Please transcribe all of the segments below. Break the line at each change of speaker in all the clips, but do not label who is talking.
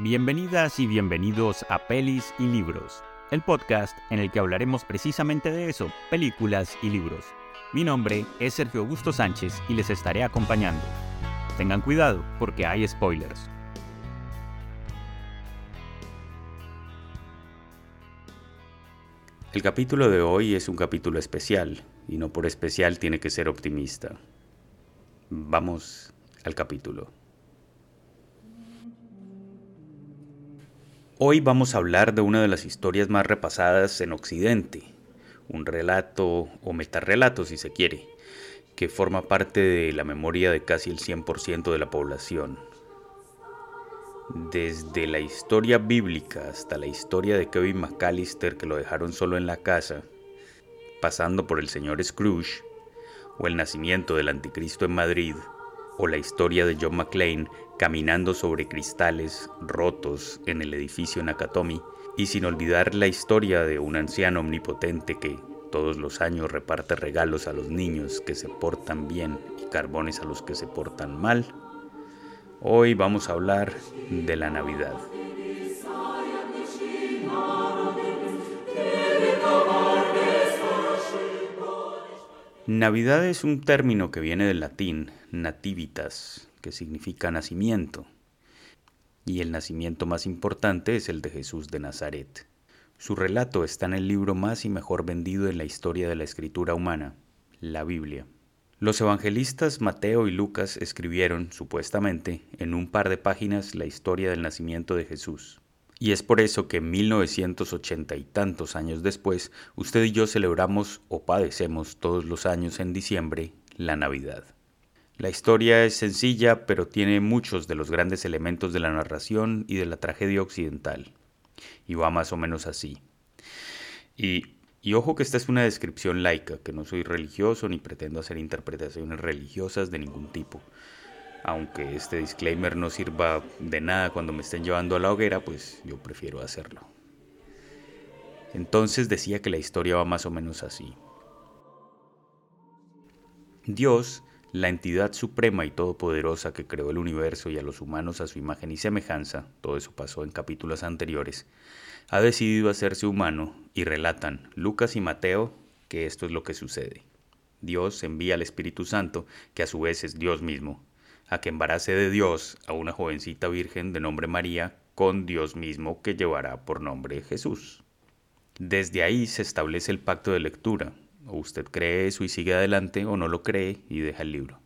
Bienvenidas y bienvenidos a Pelis y Libros, el podcast en el que hablaremos precisamente de eso, películas y libros. Mi nombre es Sergio Augusto Sánchez y les estaré acompañando. Tengan cuidado porque hay spoilers.
El capítulo de hoy es un capítulo especial, y no por especial tiene que ser optimista. Vamos al capítulo. Hoy vamos a hablar de una de las historias más repasadas en Occidente, un relato o metarrelato si se quiere, que forma parte de la memoria de casi el 100% de la población. Desde la historia bíblica hasta la historia de Kevin McAllister que lo dejaron solo en la casa, pasando por el señor Scrooge, o el nacimiento del anticristo en Madrid, o la historia de John McClane caminando sobre cristales rotos en el edificio Nakatomi, y sin olvidar la historia de un anciano omnipotente que todos los años reparte regalos a los niños que se portan bien y carbones a los que se portan mal, hoy vamos a hablar de la Navidad. Navidad es un término que viene del latín nativitas, que significa nacimiento, y el nacimiento más importante es el de Jesús de Nazaret. Su relato está en el libro más y mejor vendido en la historia de la escritura humana, la Biblia. Los evangelistas Mateo y Lucas escribieron, supuestamente, en un par de páginas la historia del nacimiento de Jesús. Y es por eso que 1980 y tantos años después, usted y yo celebramos o padecemos todos los años en diciembre la Navidad. La historia es sencilla, pero tiene muchos de los grandes elementos de la narración y de la tragedia occidental. Y va más o menos así. Y, y ojo que esta es una descripción laica, que no soy religioso ni pretendo hacer interpretaciones religiosas de ningún tipo aunque este disclaimer no sirva de nada cuando me estén llevando a la hoguera, pues yo prefiero hacerlo. Entonces decía que la historia va más o menos así. Dios, la entidad suprema y todopoderosa que creó el universo y a los humanos a su imagen y semejanza, todo eso pasó en capítulos anteriores, ha decidido hacerse humano y relatan Lucas y Mateo que esto es lo que sucede. Dios envía al Espíritu Santo, que a su vez es Dios mismo, a que embarace de Dios a una jovencita virgen de nombre María con Dios mismo que llevará por nombre Jesús. Desde ahí se establece el pacto de lectura. O usted cree eso y sigue adelante o no lo cree y deja el libro.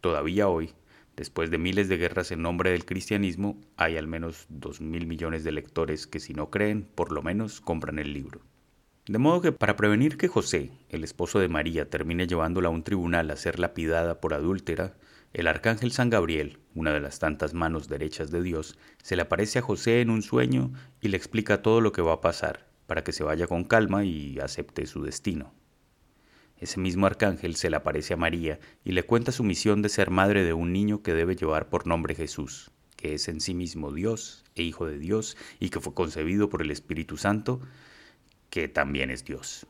Todavía hoy, después de miles de guerras en nombre del cristianismo, hay al menos dos mil millones de lectores que si no creen, por lo menos compran el libro. De modo que para prevenir que José, el esposo de María, termine llevándola a un tribunal a ser lapidada por adúltera, el arcángel San Gabriel, una de las tantas manos derechas de Dios, se le aparece a José en un sueño y le explica todo lo que va a pasar, para que se vaya con calma y acepte su destino. Ese mismo arcángel se le aparece a María y le cuenta su misión de ser madre de un niño que debe llevar por nombre Jesús, que es en sí mismo Dios e Hijo de Dios y que fue concebido por el Espíritu Santo, que también es Dios.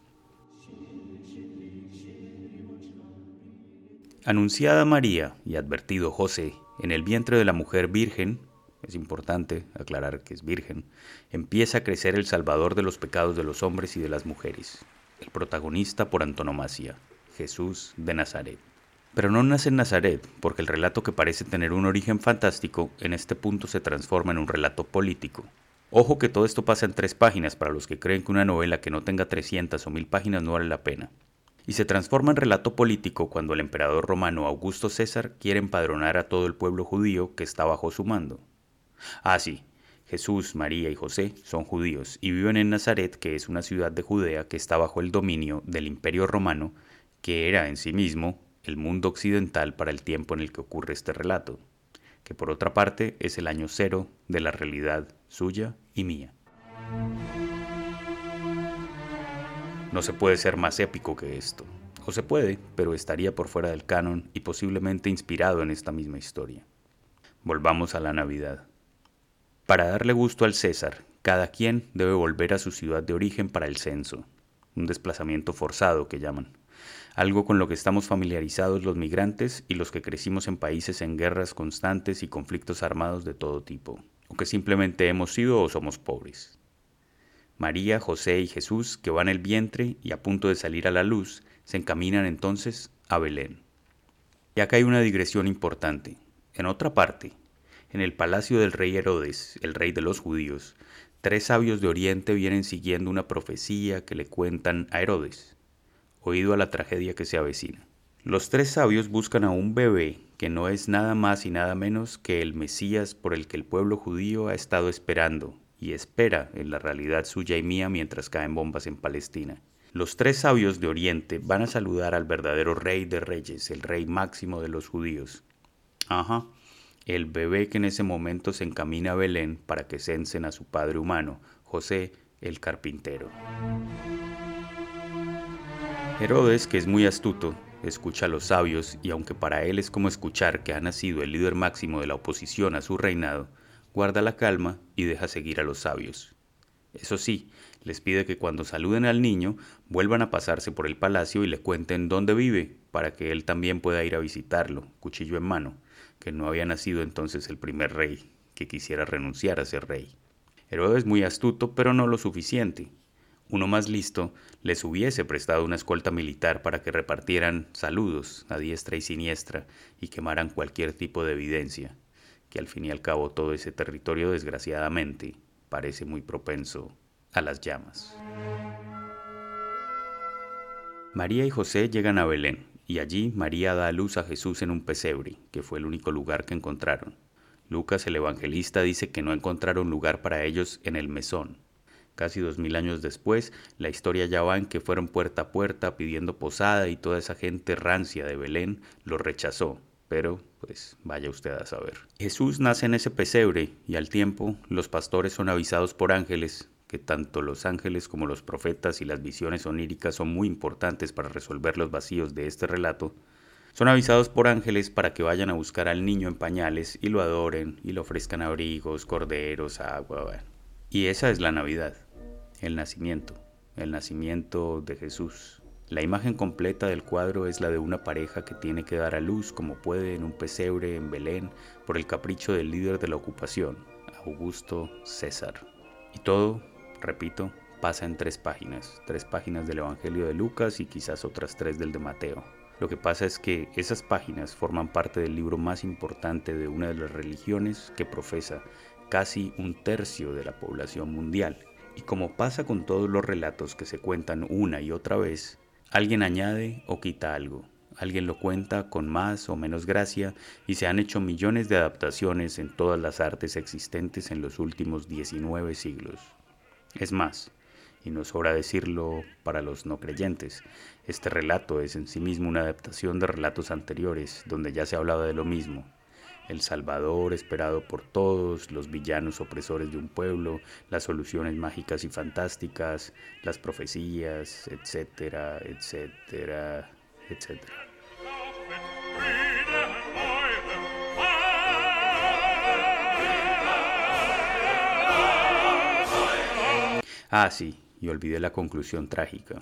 Anunciada María y advertido José en el vientre de la mujer virgen, es importante aclarar que es virgen, empieza a crecer el Salvador de los pecados de los hombres y de las mujeres, el protagonista por antonomasia, Jesús de Nazaret. Pero no nace en Nazaret, porque el relato que parece tener un origen fantástico en este punto se transforma en un relato político. Ojo que todo esto pasa en tres páginas para los que creen que una novela que no tenga 300 o 1000 páginas no vale la pena y se transforma en relato político cuando el emperador romano Augusto César quiere empadronar a todo el pueblo judío que está bajo su mando. Ah, sí, Jesús, María y José son judíos y viven en Nazaret, que es una ciudad de Judea que está bajo el dominio del imperio romano, que era en sí mismo el mundo occidental para el tiempo en el que ocurre este relato, que por otra parte es el año cero de la realidad suya y mía. No se puede ser más épico que esto. O se puede, pero estaría por fuera del canon y posiblemente inspirado en esta misma historia. Volvamos a la Navidad. Para darle gusto al César, cada quien debe volver a su ciudad de origen para el censo, un desplazamiento forzado que llaman, algo con lo que estamos familiarizados los migrantes y los que crecimos en países en guerras constantes y conflictos armados de todo tipo, o que simplemente hemos sido o somos pobres. María, José y Jesús, que van el vientre y a punto de salir a la luz, se encaminan entonces a Belén. Y acá hay una digresión importante. En otra parte, en el palacio del rey Herodes, el rey de los judíos, tres sabios de Oriente vienen siguiendo una profecía que le cuentan a Herodes, oído a la tragedia que se avecina. Los tres sabios buscan a un bebé que no es nada más y nada menos que el Mesías por el que el pueblo judío ha estado esperando y espera en la realidad suya y mía mientras caen bombas en Palestina. Los tres sabios de Oriente van a saludar al verdadero rey de reyes, el rey máximo de los judíos. Ajá, el bebé que en ese momento se encamina a Belén para que censen a su padre humano, José el carpintero. Herodes, que es muy astuto, escucha a los sabios y aunque para él es como escuchar que ha nacido el líder máximo de la oposición a su reinado, guarda la calma y deja seguir a los sabios. Eso sí, les pide que cuando saluden al niño vuelvan a pasarse por el palacio y le cuenten dónde vive, para que él también pueda ir a visitarlo, cuchillo en mano, que no había nacido entonces el primer rey, que quisiera renunciar a ser rey. Herodes muy astuto, pero no lo suficiente. Uno más listo les hubiese prestado una escolta militar para que repartieran saludos a diestra y siniestra y quemaran cualquier tipo de evidencia, que al fin y al cabo todo ese territorio desgraciadamente parece muy propenso a las llamas. María y José llegan a Belén, y allí María da a luz a Jesús en un pesebre, que fue el único lugar que encontraron. Lucas el evangelista dice que no encontraron lugar para ellos en el mesón, Casi dos mil años después, la historia ya va en que fueron puerta a puerta pidiendo posada y toda esa gente rancia de Belén lo rechazó. Pero, pues, vaya usted a saber. Jesús nace en ese pesebre y al tiempo los pastores son avisados por ángeles, que tanto los ángeles como los profetas y las visiones oníricas son muy importantes para resolver los vacíos de este relato, son avisados por ángeles para que vayan a buscar al niño en pañales y lo adoren y le ofrezcan abrigos, corderos, agua. Y esa es la Navidad el nacimiento, el nacimiento de Jesús. La imagen completa del cuadro es la de una pareja que tiene que dar a luz como puede en un pesebre en Belén por el capricho del líder de la ocupación, Augusto César. Y todo, repito, pasa en tres páginas, tres páginas del Evangelio de Lucas y quizás otras tres del de Mateo. Lo que pasa es que esas páginas forman parte del libro más importante de una de las religiones que profesa casi un tercio de la población mundial y como pasa con todos los relatos que se cuentan una y otra vez, alguien añade o quita algo, alguien lo cuenta con más o menos gracia y se han hecho millones de adaptaciones en todas las artes existentes en los últimos 19 siglos. Es más, y no sobra decirlo para los no creyentes, este relato es en sí mismo una adaptación de relatos anteriores donde ya se hablaba de lo mismo, el Salvador esperado por todos, los villanos opresores de un pueblo, las soluciones mágicas y fantásticas, las profecías, etcétera, etcétera, etcétera. Ah, sí, y olvidé la conclusión trágica.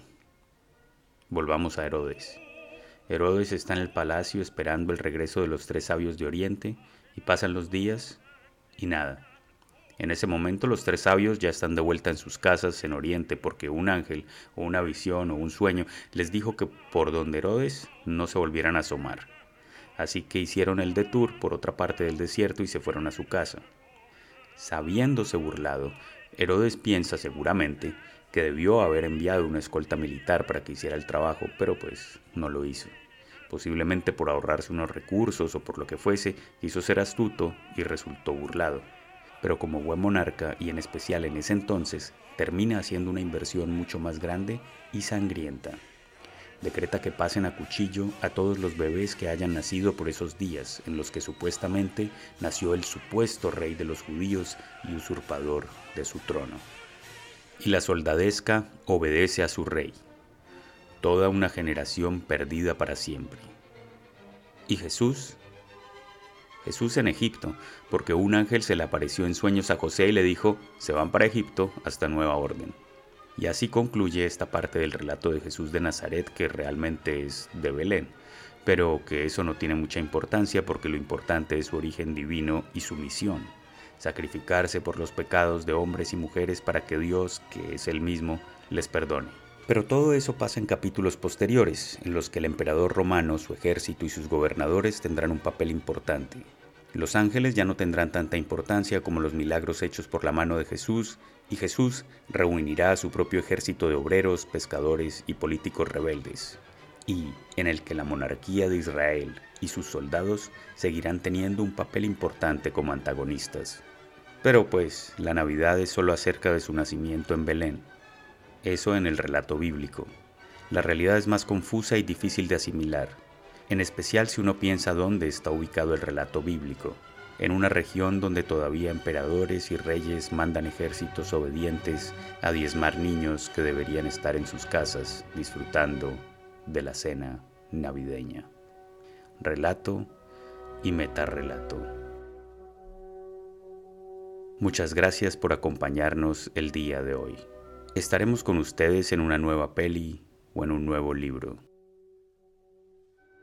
Volvamos a Herodes. Herodes está en el palacio esperando el regreso de los tres sabios de Oriente y pasan los días y nada. En ese momento los tres sabios ya están de vuelta en sus casas en Oriente porque un ángel o una visión o un sueño les dijo que por donde Herodes no se volvieran a asomar. Así que hicieron el detour por otra parte del desierto y se fueron a su casa. Sabiéndose burlado, Herodes piensa seguramente que debió haber enviado una escolta militar para que hiciera el trabajo, pero pues no lo hizo. Posiblemente por ahorrarse unos recursos o por lo que fuese, quiso ser astuto y resultó burlado. Pero como buen monarca, y en especial en ese entonces, termina haciendo una inversión mucho más grande y sangrienta. Decreta que pasen a cuchillo a todos los bebés que hayan nacido por esos días en los que supuestamente nació el supuesto rey de los judíos y usurpador de su trono y la soldadesca obedece a su rey. Toda una generación perdida para siempre. ¿Y Jesús? Jesús en Egipto, porque un ángel se le apareció en sueños a José y le dijo, se van para Egipto hasta nueva orden. Y así concluye esta parte del relato de Jesús de Nazaret que realmente es de Belén, pero que eso no tiene mucha importancia porque lo importante es su origen divino y su misión sacrificarse por los pecados de hombres y mujeres para que Dios, que es el mismo, les perdone. Pero todo eso pasa en capítulos posteriores, en los que el emperador romano, su ejército y sus gobernadores tendrán un papel importante. Los ángeles ya no tendrán tanta importancia como los milagros hechos por la mano de Jesús, y Jesús reunirá a su propio ejército de obreros, pescadores y políticos rebeldes, y en el que la monarquía de Israel y sus soldados seguirán teniendo un papel importante como antagonistas. Pero pues la Navidad es solo acerca de su nacimiento en Belén. Eso en el relato bíblico. La realidad es más confusa y difícil de asimilar, en especial si uno piensa dónde está ubicado el relato bíblico, en una región donde todavía emperadores y reyes mandan ejércitos obedientes a diezmar niños que deberían estar en sus casas disfrutando de la cena navideña. Relato y metarrelato. Muchas gracias por acompañarnos el día de hoy. Estaremos con ustedes en una nueva peli o en un nuevo libro.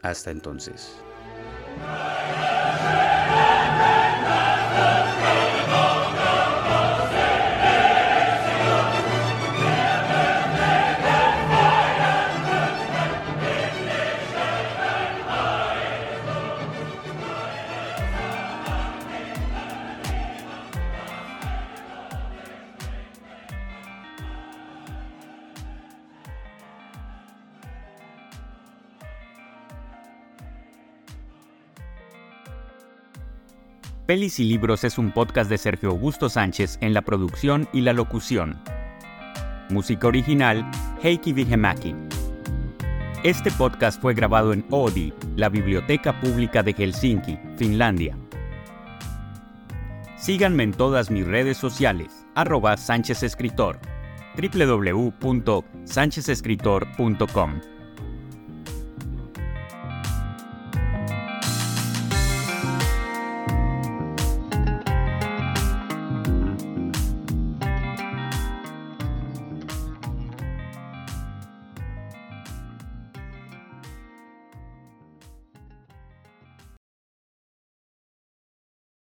Hasta entonces.
Pelis y Libros es un podcast de Sergio Augusto Sánchez en la producción y la locución. Música original, Heikki Vihemaki. Este podcast fue grabado en Oodi, la Biblioteca Pública de Helsinki, Finlandia. Síganme en todas mis redes sociales, arroba Sánchez Escritor, www.sanchezescritor.com.